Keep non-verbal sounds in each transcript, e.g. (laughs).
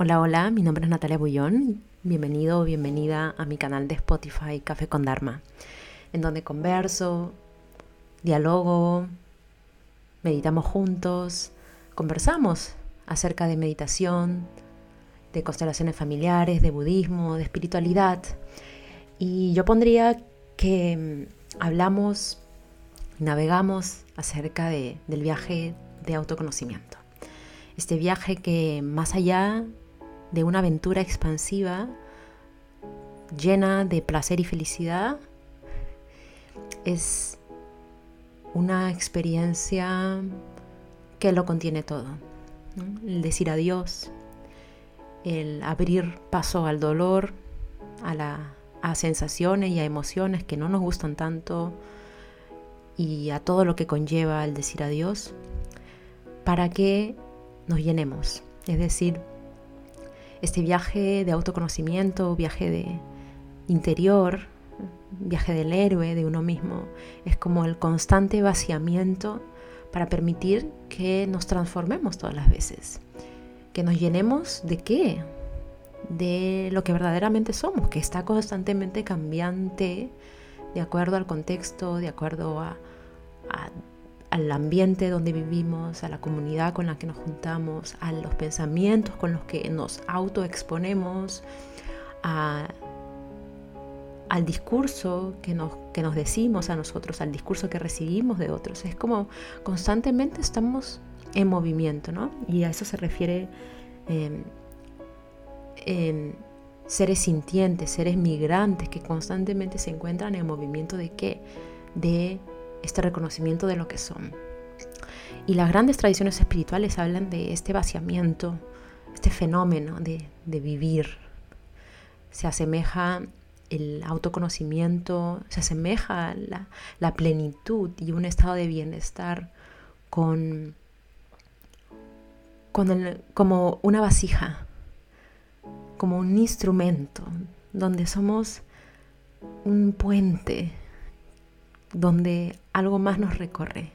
Hola, hola, mi nombre es Natalia Bullón. Bienvenido o bienvenida a mi canal de Spotify Café con Dharma, en donde converso, dialogo, meditamos juntos, conversamos acerca de meditación, de constelaciones familiares, de budismo, de espiritualidad. Y yo pondría que mm, hablamos, navegamos acerca de, del viaje de autoconocimiento. Este viaje que más allá de una aventura expansiva llena de placer y felicidad. Es una experiencia que lo contiene todo. El decir adiós, el abrir paso al dolor, a, a sensaciones y a emociones que no nos gustan tanto y a todo lo que conlleva el decir adiós, para que nos llenemos. Es decir, este viaje de autoconocimiento, viaje de interior, viaje del héroe, de uno mismo, es como el constante vaciamiento para permitir que nos transformemos todas las veces, que nos llenemos de qué, de lo que verdaderamente somos, que está constantemente cambiante de acuerdo al contexto, de acuerdo a, a al ambiente donde vivimos, a la comunidad con la que nos juntamos, a los pensamientos con los que nos autoexponemos, al discurso que nos, que nos decimos a nosotros, al discurso que recibimos de otros. Es como constantemente estamos en movimiento, ¿no? Y a eso se refiere en seres sintientes, seres migrantes que constantemente se encuentran en movimiento de qué? De este reconocimiento de lo que son. Y las grandes tradiciones espirituales hablan de este vaciamiento, este fenómeno de, vivir. Se asemeja el autoconocimiento, se asemeja la, la plenitud y un estado de bienestar con, con como una vasija, como un instrumento, donde somos un puente donde algo más nos recorre.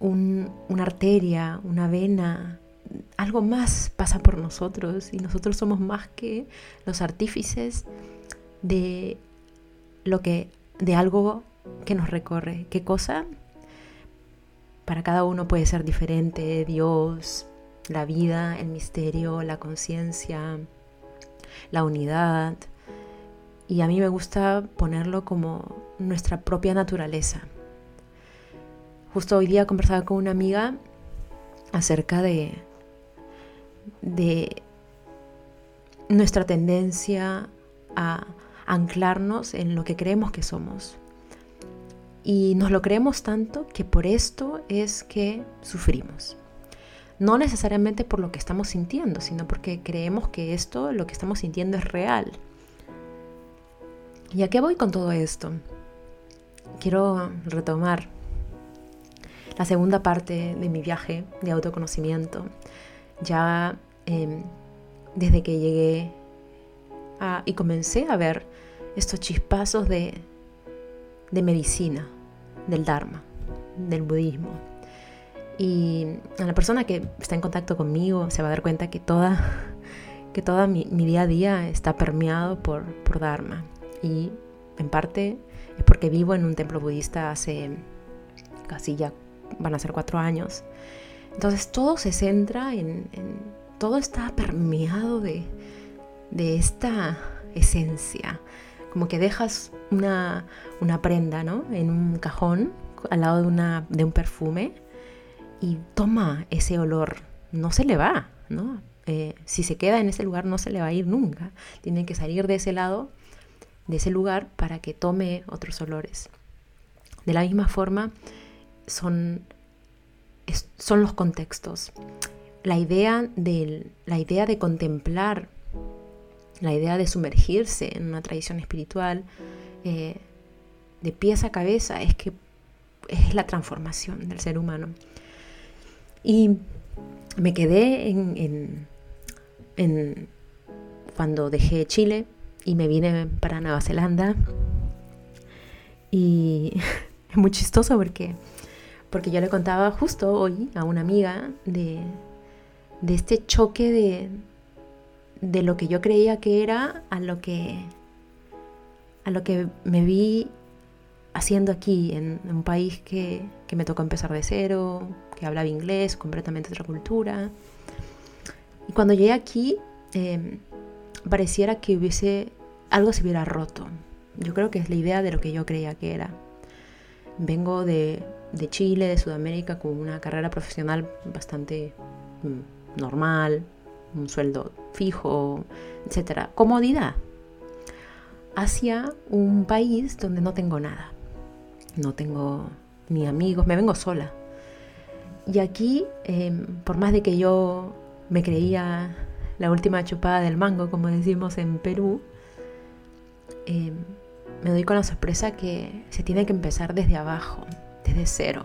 una arteria, una vena, algo más pasa por nosotros y nosotros somos más que los artífices de lo que de algo que nos recorre. ¿Qué cosa? Para cada uno puede ser diferente, Dios, la vida, el misterio, la conciencia, la unidad, y a mí me gusta ponerlo como nuestra propia naturaleza. Justo hoy día conversaba con una amiga acerca de, de nuestra tendencia a anclarnos en lo que creemos que somos. Y nos lo creemos tanto que por esto es que sufrimos. No necesariamente por lo que estamos sintiendo, sino porque creemos que esto, lo que estamos sintiendo es real. ¿Y a qué voy con todo esto? Quiero retomar la segunda parte de mi viaje de autoconocimiento. Ya em, desde que llegué y comencé a ver estos chispazos de, de medicina, del Dharma, del budismo. Y a la persona que está en contacto conmigo se va a dar cuenta que toda, que toda mi, día a día está permeado por, por Dharma y en parte es porque vivo en un templo budista hace casi ya van a ser cuatro años. Entonces todo se centra en, todo está permeado de, esta esencia. Como que dejas una, prenda ¿no? en un cajón al lado de, una, de un perfume y toma ese olor. No se le va, ¿no? Eh, si se queda en ese lugar no se le va a ir nunca. Tiene que salir de ese lado de ese lugar para que tome otros olores. De la misma forma, son, son los contextos. La idea, de, la idea de contemplar, la idea de sumergirse en una tradición espiritual, eh, de pies a cabeza, es que es la transformación del ser humano. Y me quedé en, en cuando dejé Chile, y me vine para Nueva Zelanda. Y (laughs) es muy chistoso porque, porque yo le contaba justo hoy a una amiga de, de este choque de, de lo que yo creía que era a lo que, a lo que me vi haciendo aquí, en, un país que, me tocó empezar de cero, que hablaba inglés, completamente otra cultura. Y cuando llegué aquí, em, pareciera que hubiese, algo se hubiera roto. Yo creo que es la idea de lo que yo creía que era. Vengo de, Chile, de Sudamérica, con una carrera profesional bastante mm, normal, un sueldo fijo, etcétera, comodidad, hacia un país donde no tengo nada. No tengo ni amigos, me vengo sola. Y aquí, em, por más de que yo me creía la última chupada del mango, como decimos en Perú, em, me doy con la sorpresa que se tiene que empezar desde abajo, desde cero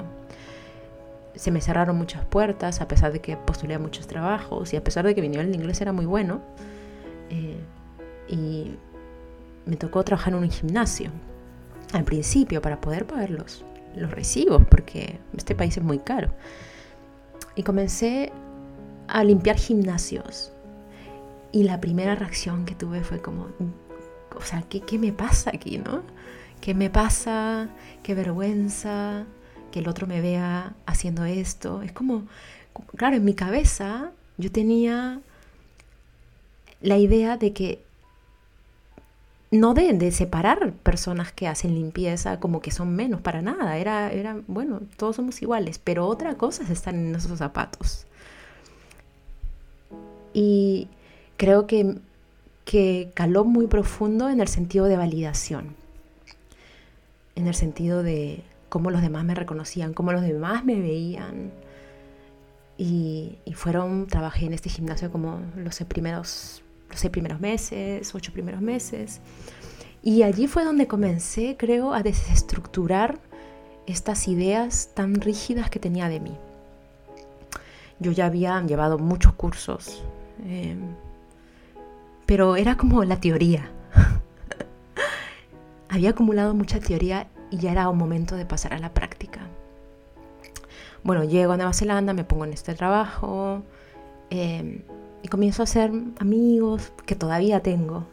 se me cerraron muchas puertas, a pesar de que postulé a muchos trabajos y a pesar de que mi nivel de inglés era muy bueno. Eh, y me tocó trabajar en un gimnasio al principio para poder pagar los, los recibos, porque este país es muy caro. Y comencé a limpiar gimnasios. Y la primera reacción que tuve fue como, o sea, ¿qué, qué me pasa aquí, no? ¿Qué me pasa? ¿Qué vergüenza? que el otro me vea haciendo esto. Es como, claro, en mi cabeza yo tenía la idea de que no de, de, separar personas que hacen limpieza como que son menos para nada. Era, era, bueno, todos somos iguales, pero otra cosa es en esos zapatos. Y creo que, que caló muy profundo en el sentido de validación, en el sentido de, cómo los demás me reconocían, cómo los demás me veían. Y, fueron, trabajé en este gimnasio como los primeros, los seis primeros meses, ocho primeros meses. Y allí fue donde comencé, creo, a desestructurar estas ideas tan rígidas que tenía de mí. Yo ya había llevado muchos cursos, em, pero era como la teoría. (laughs) había acumulado mucha teoría y ya era un momento de pasar a la práctica. Bueno, llego a Nueva Zelanda, me pongo en este trabajo em, y comienzo a hacer amigos que todavía tengo,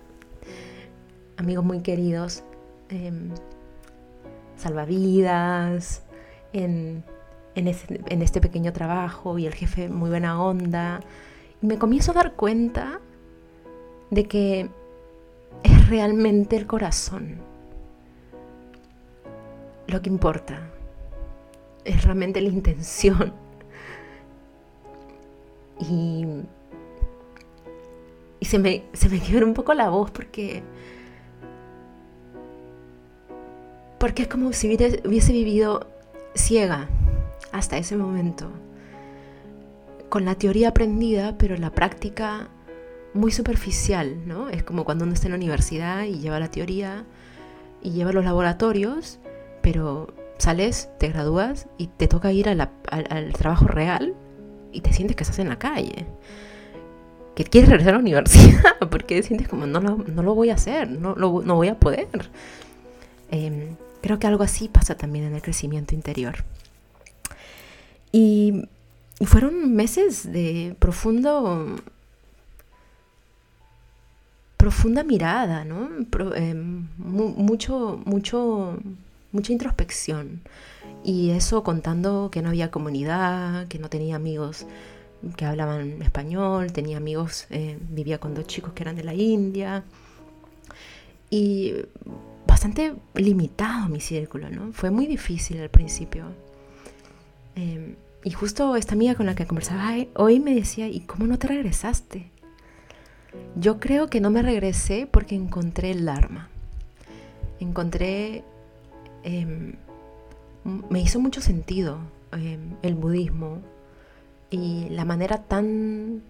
amigos muy queridos, em, salvavidas, en, en este pequeño trabajo y el jefe muy buena onda. Y me comienzo a dar cuenta de que es realmente el corazón lo que importa. Es realmente la intención. Y, y se, me, se me quiebra un poco la voz porque... Porque es como si hubiese vivido ciega hasta ese momento. Con la teoría aprendida, pero la práctica muy superficial, ¿no? Es como cuando uno está en la universidad y lleva la teoría y lleva los laboratorios, pero sales, te gradúas y te toca ir al, trabajo real y te sientes que estás en la calle. Que quieres regresar a la universidad (laughs) porque sientes como no lo, no lo voy a hacer, no, lo, no voy a poder. Em, creo que algo así pasa también en el crecimiento interior. Y, fueron meses de profundo profunda mirada, ¿no? Em, mucho, mucho mucha introspección. Y eso contando que no había comunidad, que no tenía amigos que hablaban español, tenía amigos, eh, vivía con dos chicos que eran de la India. Y bastante limitado mi círculo, ¿no? Fue muy difícil al principio. Em, y justo esta amiga con la que conversaba hoy me decía, ¿y cómo no te regresaste? Yo creo que no me regresé porque encontré el Dharma. Encontré Em, me hizo mucho sentido em, el budismo y la manera tan,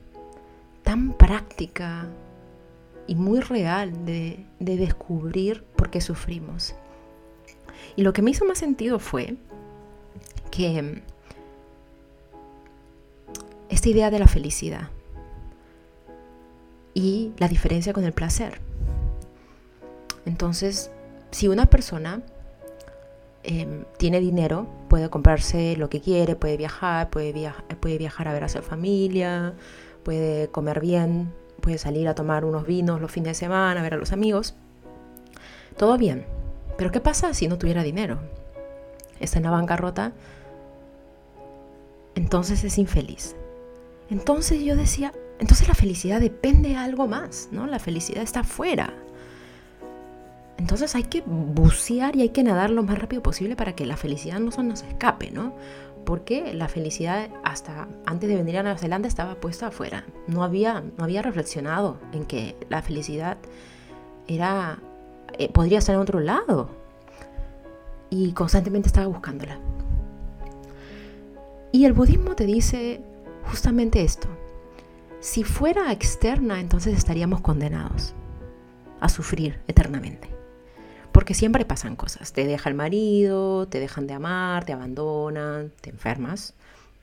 tan práctica y muy real de, de descubrir por qué sufrimos. Y lo que me hizo más sentido fue que em, esta idea de la felicidad y la diferencia con el placer. Entonces, si una persona em, tiene dinero, puede comprarse lo que quiere, puede viajar, puede, puede viajar a ver a su familia, puede comer bien, puede salir a tomar unos vinos los fines de semana, a ver a los amigos. Todo bien. Pero ¿qué pasa si no tuviera dinero? Está en la bancarrota, entonces es infeliz. Entonces yo decía, entonces la felicidad depende de algo más, ¿no? La felicidad está afuera. Entonces hay que bucear y hay que nadar lo más rápido posible para que la felicidad no se nos escape, ¿no? Porque la felicidad hasta antes de venir a Nueva Zelanda estaba puesta afuera. No había, no había reflexionado en que la felicidad era, eh, podría estar en otro lado. Y constantemente estaba buscándola. Y el budismo te dice justamente esto. Si fuera externa, entonces estaríamos condenados a sufrir eternamente. Porque siempre pasan cosas. Te deja el marido, te dejan de amar, te abandonan, te enfermas,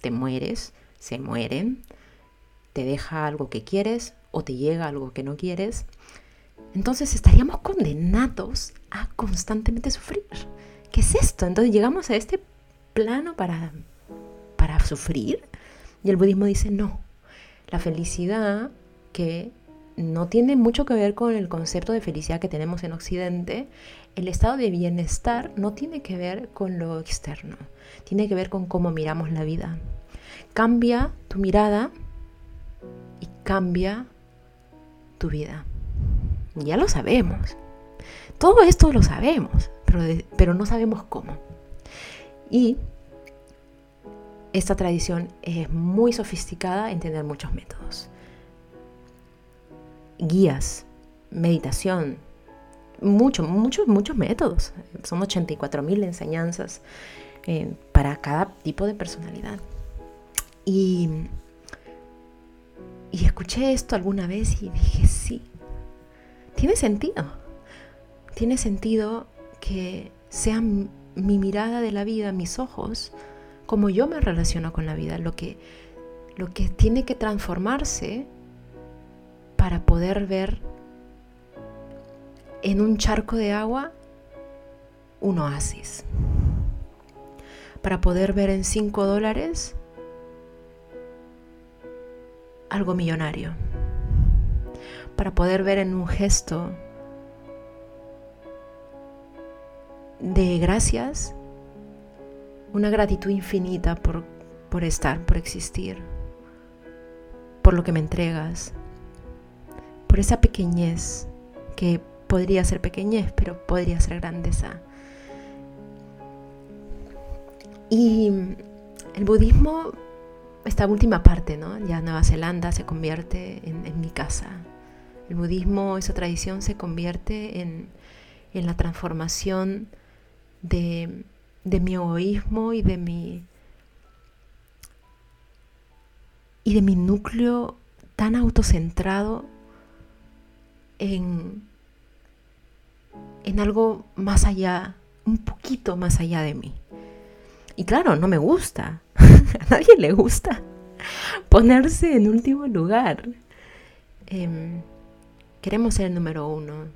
te mueres, se mueren, te deja algo que quieres o te llega algo que no quieres. Entonces estaríamos condenados a constantemente sufrir. ¿Qué es esto? Entonces llegamos a este plano para, para sufrir. Y el budismo dice, no, la felicidad que no tiene mucho que ver con el concepto de felicidad que tenemos en Occidente, el estado de bienestar no tiene que ver con lo externo, tiene que ver con cómo miramos la vida. Cambia tu mirada y cambia tu vida. Ya lo sabemos. Todo esto lo sabemos, pero, pero no sabemos cómo. Y esta tradición es muy sofisticada en tener muchos métodos. Guías, meditación, muchos, muchos, muchos métodos. Son 84.000 enseñanzas eh, para cada tipo de personalidad. Y, y escuché esto alguna vez y dije, sí, tiene sentido. Tiene sentido que sea mi mirada de la vida, mis ojos, como yo me relaciono con la vida, lo que, lo que tiene que transformarse para poder ver en un charco de agua un oasis. Para poder ver en 5 dólares algo millonario. Para poder ver en un gesto de gracias una gratitud infinita por, por estar, por existir, por lo que me entregas, por esa pequeñez que podría ser pequeñez, pero podría ser grandeza. Y el budismo, esta última parte, ¿no? Ya Nueva Zelanda se convierte en, mi casa. El budismo, esa tradición, se convierte en, en la transformación de de mi egoísmo y de mi y de mi núcleo tan autocentrado en, en algo más allá, un poquito más allá de mí. Y claro, no me gusta, (laughs) a nadie le gusta ponerse en último lugar. Em, queremos ser el número uno,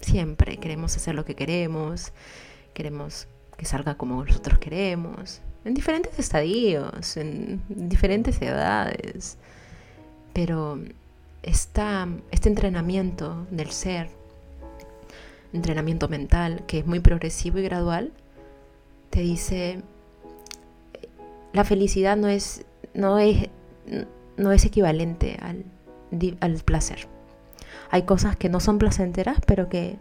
siempre queremos hacer lo que queremos, queremos que salga como nosotros queremos, en diferentes estadios, en diferentes edades. Pero esta, este entrenamiento del ser, entrenamiento mental, que es muy progresivo y gradual, te dice, la felicidad no es, no es, no es equivalente al, al placer. Hay cosas que no son placenteras, pero que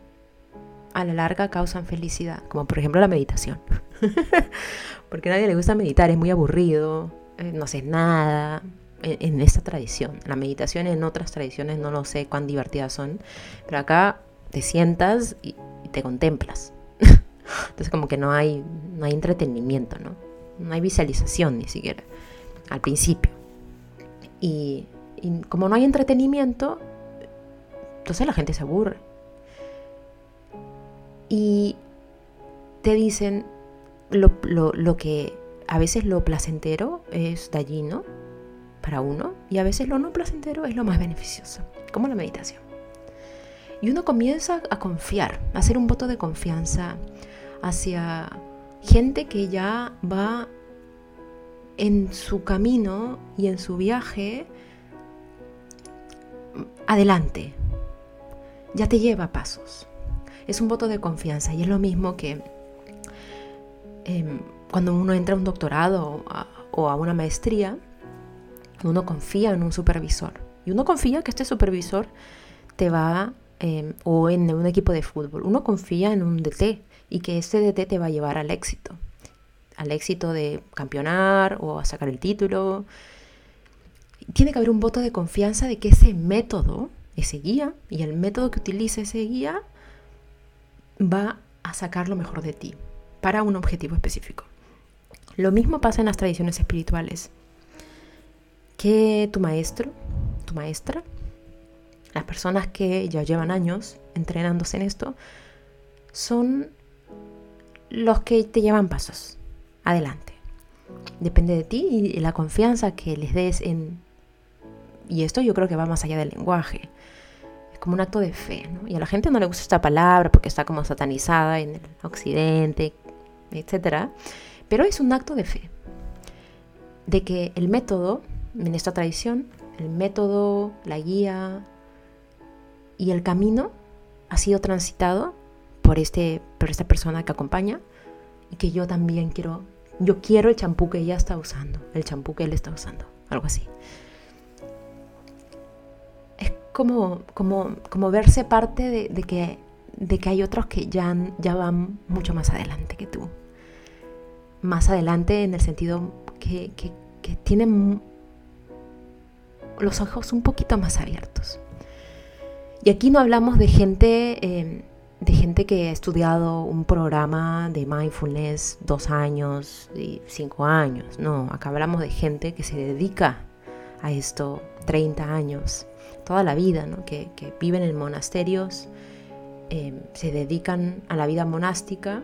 a la larga causan felicidad, como por ejemplo la meditación. (laughs) Porque a nadie le gusta meditar, es muy aburrido, eh, no sé nada en, esta tradición. La meditación en otras tradiciones no lo sé cuán divertidas son, pero acá te sientas y, te contemplas. (laughs) Entonces como que no hay, no hay entretenimiento, ¿no? No hay visualización ni siquiera al principio. y como no hay entretenimiento, entonces la gente se aburre y te dicen lo, que a veces lo placentero es dañino para uno y a veces lo no placentero es lo más beneficioso, como la meditación. Y uno comienza a confiar, a hacer un voto de confianza hacia, gente que ya va en su camino y en su viaje adelante. Ya te lleva pasos. Es un voto de confianza y es lo mismo que em, cuando uno entra a un doctorado o a una maestría, uno confía en un supervisor. Y uno confía que este supervisor te va, em, o en un equipo de fútbol, uno confía en un DT y que ese DT te va a llevar al éxito. Al éxito de campeonar o a sacar el título. Tiene que haber un voto de confianza de que ese método, ese guía, y el método que utilice ese guía va a sacar lo mejor de ti para un objetivo específico. Lo mismo pasa en las tradiciones espirituales. Que tu maestro, tu maestra, las personas que ya llevan años entrenándose en esto, son los que te llevan pasos adelante. Depende de ti y la confianza que les des en... Y esto yo creo que va más allá del lenguaje. Como un acto de fe, ¿no? Y a la gente no le gusta esta palabra porque está como satanizada en el occidente, etc. Pero es un acto de fe, de que el método, en esta tradición, el método, la guía y el camino ha sido transitado por, este, por esta persona que acompaña y que yo también quiero, yo quiero el champú que ella está usando, el champú que él está usando, algo así. Como, como, como verse parte de, que, de que hay otros que ya, ya van mucho más adelante que tú más adelante en el sentido que, tienen los ojos un poquito más abiertos. Y aquí no hablamos de gente, em, de gente que ha estudiado un programa de mindfulness dos años y cinco años. No, acá hablamos de gente que se dedica a esto 30 años, toda la vida, que, viven en monasterios, em, se dedican a la vida monástica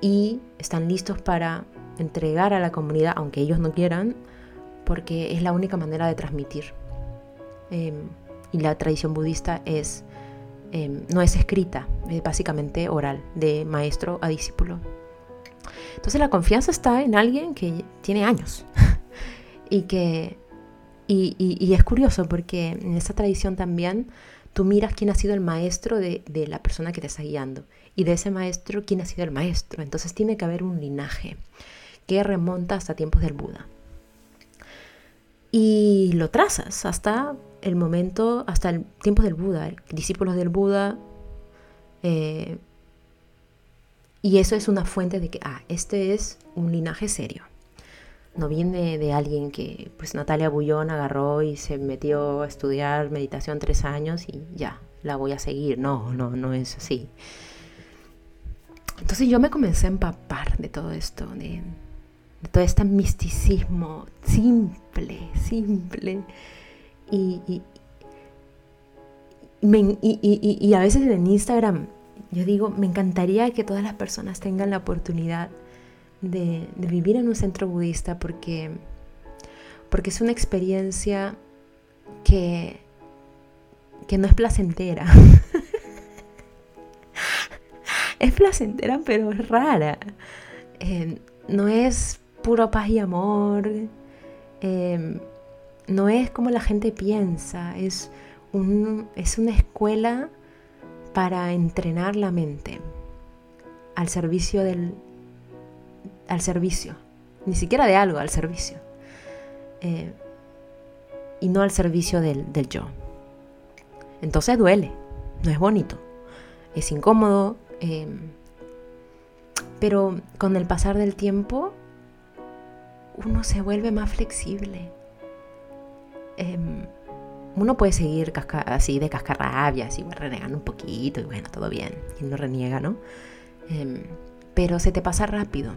y están listos para entregar a la comunidad, aunque ellos no quieran, porque es la única manera de transmitir. Em, y la tradición budista es, em, no es escrita, es básicamente oral, de maestro a discípulo. Entonces la confianza está en alguien que tiene años (laughs) y que y, y, es curioso porque en esa tradición también tú miras quién ha sido el maestro de, de la persona que te está guiando y de ese maestro quién ha sido el maestro. Entonces tiene que haber un linaje que remonta hasta tiempos del Buda. Y lo trazas hasta el momento, hasta el tiempo del Buda, discípulos del Buda. Eh, y eso es una fuente de que, ah, este es un linaje serio. No viene de alguien que, pues Natalia Bullón agarró y se metió a estudiar meditación tres años y ya, la voy a seguir. No, no, no es así. Entonces yo me comencé a empapar de todo esto, de, todo este misticismo simple, simple. Y, y, a veces en Instagram yo digo, me encantaría que todas las personas tengan la oportunidad de, vivir en un centro budista porque, porque es una experiencia que, que no es placentera. (laughs) es placentera, pero es rara. Eh, no es puro paz y amor. Eh, no es como la gente piensa. Es, es una escuela para entrenar la mente al servicio del. Al servicio. Ni siquiera de algo, al servicio. Eh, y no al servicio del, del yo. Entonces duele, no es bonito, es incómodo, Em, pero con el pasar del tiempo, uno se vuelve más flexible. Em, uno puede seguir así de cascarrabias así renegando un poquito y bueno, todo bien, quien no reniega, ¿no? Em, pero se te pasa rápido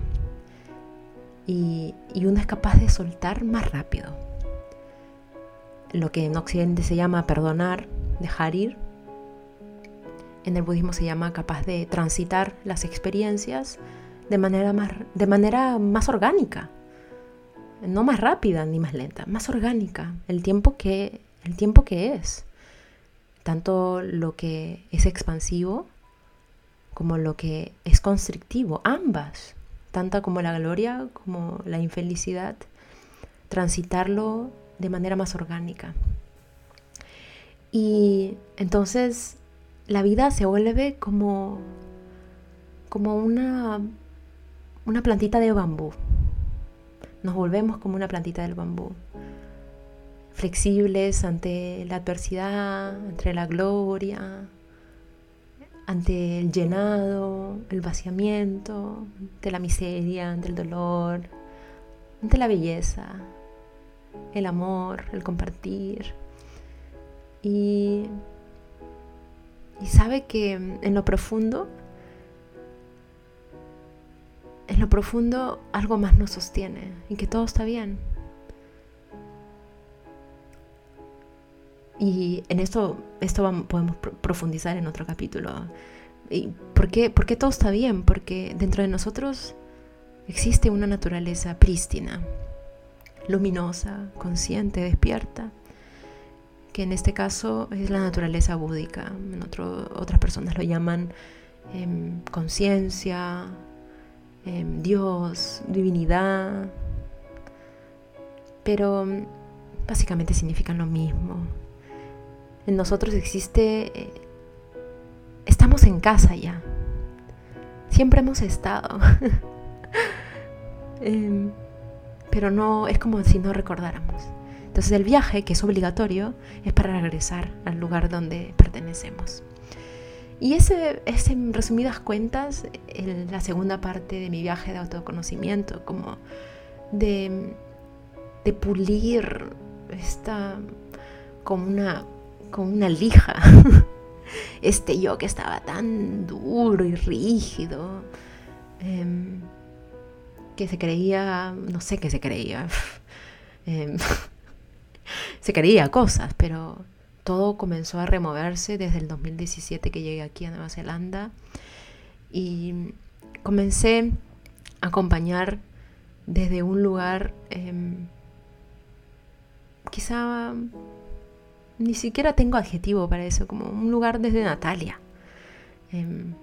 y, uno es capaz de soltar más rápido. Lo que en Occidente se llama perdonar, dejar ir, en el budismo se llama capaz de transitar las experiencias de manera más, de manera más orgánica, no más rápida ni más lenta, más orgánica, el tiempo que, el tiempo que es, tanto lo que es expansivo como lo que es constrictivo, ambas, tanto como la gloria como la infelicidad, transitarlo de manera más orgánica. Y entonces la vida se vuelve como, como una, una plantita de bambú. Nos volvemos como una plantita del bambú flexibles ante la adversidad, ante la gloria, ante el llenado, el vaciamiento, ante la miseria, ante el dolor, ante la belleza, el amor, el compartir. Y, y sabe que en lo profundo, en lo profundo algo más nos sostiene y que todo está bien. Y en esto, podemos profundizar en otro capítulo. ¿Y por, qué, ¿Por qué todo está bien? Porque dentro de nosotros existe una naturaleza prístina, luminosa, consciente, despierta, que en este caso es la naturaleza búdica. En otras personas lo llaman em, conciencia, em, Dios, divinidad, pero básicamente significan lo mismo en nosotros existe, eh, estamos en casa ya, siempre hemos estado, (laughs) em, pero no, es como si no recordáramos. Entonces el viaje, que es obligatorio, es para regresar al lugar donde pertenecemos. Y ese es, en resumidas cuentas, la segunda parte de mi viaje de autoconocimiento, como de, de pulir esta, como una con una lija. (laughs) Este yo que estaba tan duro y rígido, em, que se creía, no sé qué se creía, (laughs) em, (laughs) se creía cosas, pero todo comenzó a removerse desde el 2017 que llegué aquí a Nueva Zelanda y comencé a acompañar desde un lugar em, quizá ni siquiera tengo adjetivo para eso, como un lugar desde Natalia. Em,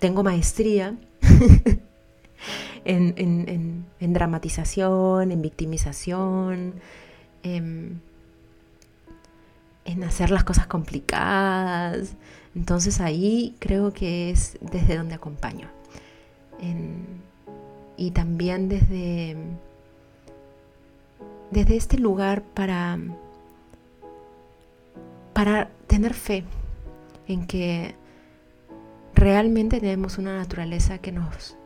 tengo maestría (laughs) en, dramatización, en victimización, em, en, hacer las cosas complicadas. Entonces ahí creo que es desde donde acompaño. y también desde desde este lugar para, para tener fe en que realmente tenemos una naturaleza que nos,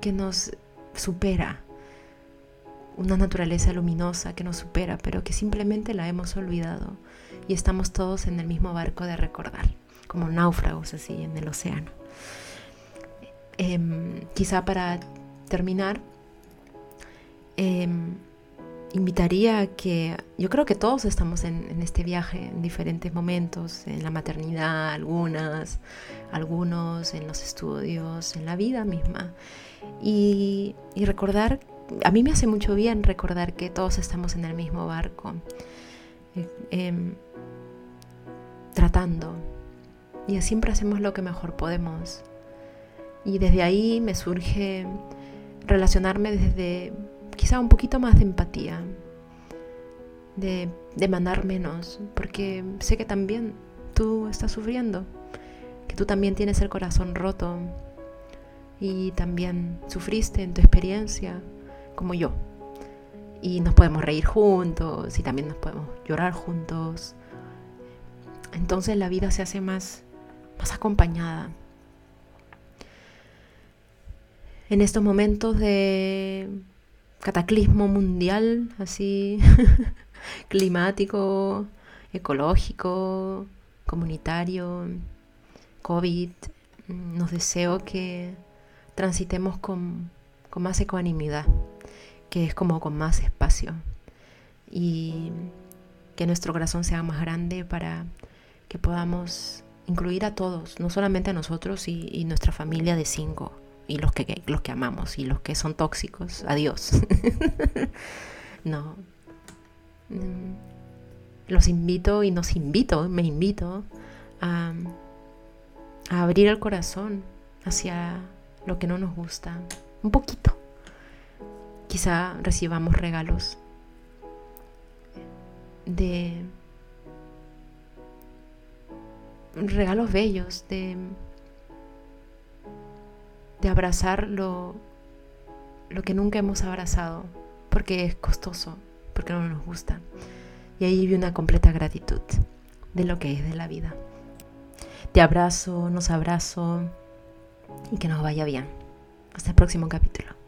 que nos supera, una naturaleza luminosa que nos supera, pero que simplemente la hemos olvidado y estamos todos en el mismo barco de recordar, como náufragos así en el océano. Em, quizá para terminar, em, invitaría a que yo creo que todos estamos en, este viaje en diferentes momentos, en la maternidad, algunas, algunos en los estudios, en la vida misma. Y, recordar, a mí me hace mucho bien recordar que todos estamos en el mismo barco, eh, em, tratando. Y siempre hacemos lo que mejor podemos. Y desde ahí me surge relacionarme desde quizá un poquito más de empatía, de demandar menos, porque sé que también tú estás sufriendo, que tú también tienes el corazón roto y también sufriste en tu experiencia como yo. Y nos podemos reír juntos y también nos podemos llorar juntos. Entonces la vida se hace más, más acompañada. En estos momentos de cataclismo mundial, así, (laughs) climático, ecológico, comunitario, COVID, nos deseo que transitemos con, con más ecuanimidad, que es como con más espacio, y que nuestro corazón sea más grande para que podamos incluir a todos, no solamente a nosotros y, y nuestra familia de cinco y los que, los que amamos y los que son tóxicos, adiós. (laughs) no. Mm. Los invito y nos invito, me invito a, a abrir el corazón hacia lo que no nos gusta, un poquito. Quizá recibamos regalos de regalos bellos, de, de abrazar lo, que nunca hemos abrazado, porque es costoso, porque no nos gusta. Y ahí vive una completa gratitud de lo que es de la vida. Te abrazo, nos abrazo y que nos vaya bien. Hasta el próximo capítulo.